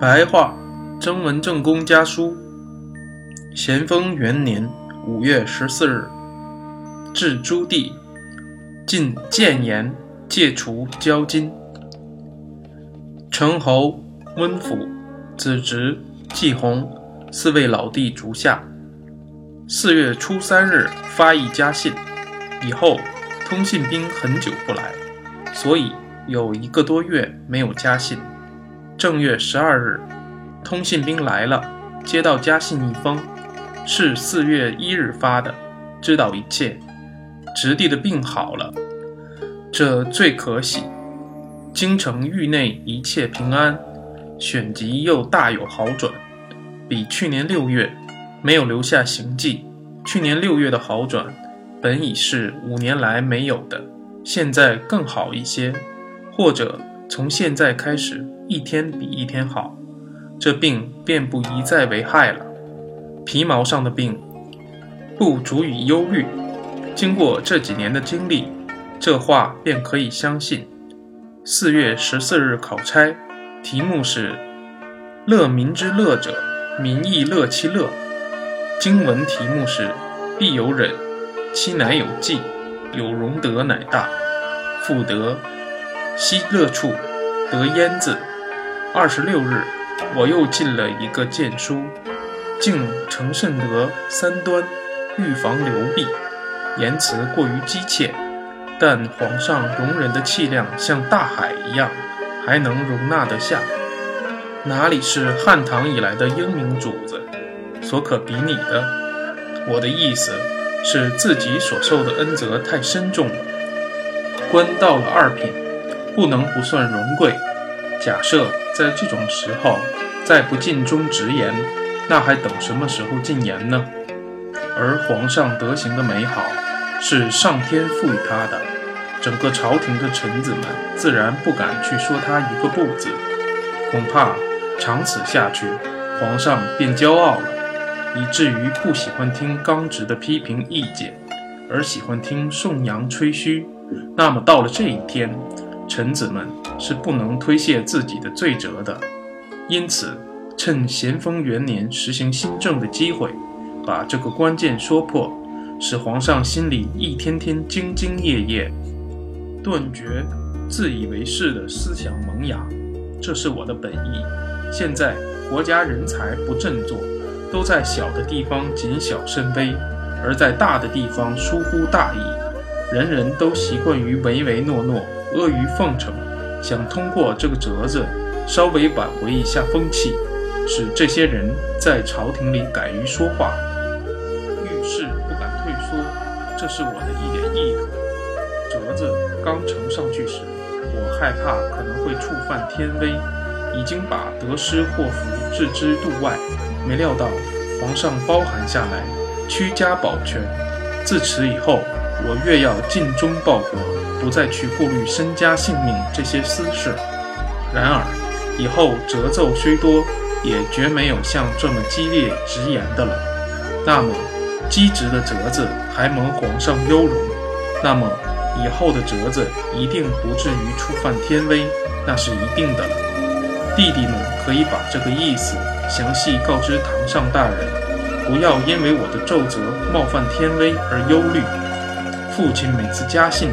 白话征文正公家书，咸丰元年五月十四日，至朱棣，进谏言，戒除交金。陈侯、温府、子侄、季弘四位老弟逐下。四月初三日发一家信，以后通信兵很久不来，所以有一个多月没有家信。正月十二日，通信兵来了，接到家信一封，是四月一日发的，知道一切，侄弟的病好了，这最可喜。京城域内一切平安，选集又大有好转，比去年六月没有留下行迹。去年六月的好转，本已是五年来没有的，现在更好一些，或者从现在开始。一天比一天好，这病便不一再为害了。皮毛上的病，不足以忧虑。经过这几年的经历，这话便可以相信。四月十四日考差，题目是“乐民之乐者，民亦乐其乐”。经文题目是“必有忍，其乃有继，有容德乃大”。复得西乐处得焉字。二十六日，我又进了一个谏书，敬承圣德三端，预防流弊。言辞过于激切，但皇上容人的气量像大海一样，还能容纳得下。哪里是汉唐以来的英明主子所可比拟的？我的意思是自己所受的恩泽太深重了。官到了二品，不能不算荣贵。假设在这种时候再不尽忠直言，那还等什么时候进言呢？而皇上德行的美好是上天赋予他的，整个朝廷的臣子们自然不敢去说他一个不字。恐怕长此下去，皇上便骄傲了，以至于不喜欢听刚直的批评意见，而喜欢听颂扬吹嘘。那么到了这一天。臣子们是不能推卸自己的罪责的，因此趁咸丰元年实行新政的机会，把这个关键说破，使皇上心里一天天兢兢业业，断绝自以为是的思想萌芽。这是我的本意。现在国家人才不振作，都在小的地方谨小慎微，而在大的地方疏忽大意，人人都习惯于唯唯诺诺。阿谀奉承，想通过这个折子稍微挽回一下风气，使这些人在朝廷里敢于说话，遇事不敢退缩，这是我的一点意图。折子刚呈上去时，我害怕可能会触犯天威，已经把得失祸福置之度外，没料到皇上包含下来，屈家保全。自此以后，我越要尽忠报国。不再去顾虑身家性命这些私事。然而，以后折奏虽多，也绝没有像这么激烈直言的了。那么，机直的折子还蒙皇上优容，那么以后的折子一定不至于触犯天威，那是一定的了。弟弟们可以把这个意思详细告知堂上大人，不要因为我的奏折冒犯天威而忧虑。父亲每次家信。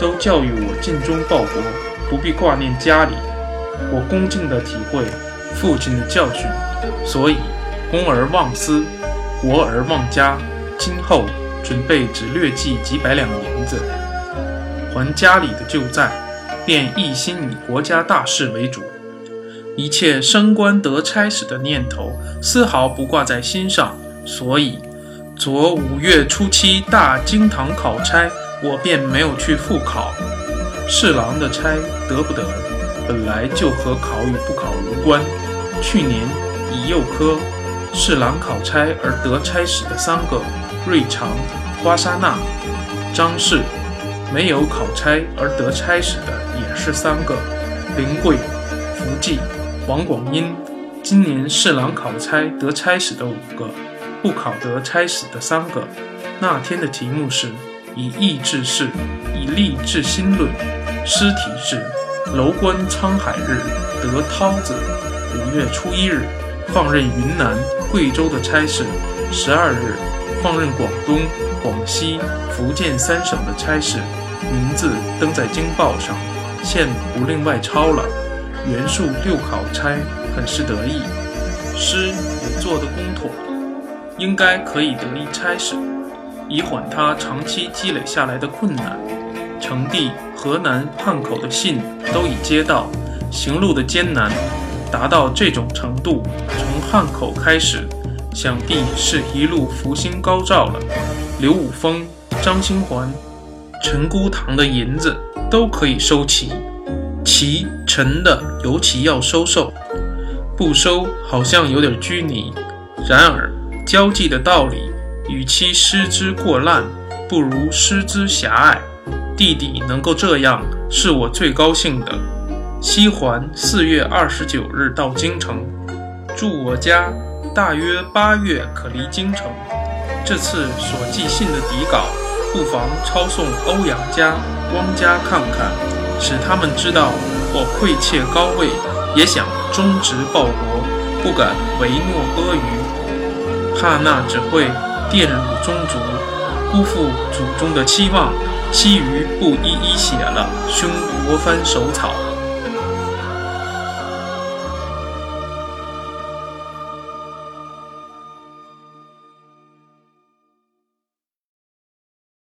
都教育我尽忠报国，不必挂念家里。我恭敬地体会父亲的教训，所以公而忘私，国而忘家。今后准备只略记几百两银子，还家里的旧债，便一心以国家大事为主，一切升官得差使的念头丝毫不挂在心上。所以，昨五月初七大经堂考差。我便没有去复考，侍郎的差得不得，本来就和考与不考无关。去年以右科侍郎考差而得差使的三个，瑞长、花沙那、张氏；没有考差而得差使的也是三个，林贵、福记、王广英。今年侍郎考差得差使的五个，不考得差使的三个。那天的题目是。以意治事，以利治心论。诗题是“楼观沧海日，得涛子，五月初一日放任云南、贵州的差事，十二日放任广东、广西、福建三省的差事，名字登在京报上，现不另外抄了。袁术六考差很是得意，诗也做得工妥，应该可以得一差事，以缓他长期积累下来的困难。成帝河南汉口的信都已接到，行路的艰难达到这种程度，从汉口开始，想必是一路福星高照了。刘武峰、张兴环、陈姑堂的银子都可以收齐。齐陈的尤其要收受，不收好像有点拘泥。然而交际的道理，与其失之过滥，不如失之狭隘。弟弟能够这样，是我最高兴的。西环四月二十九日到京城，住我家，大约八月可离京城。这次所寄信的底稿，不妨抄送欧阳家、汪家看看。使他们知道我愧切高位，也想忠直报国，不敢违诺阿谀，怕那只会玷辱宗族，辜负祖宗的期望。其余不一一写了，兄国藩手草。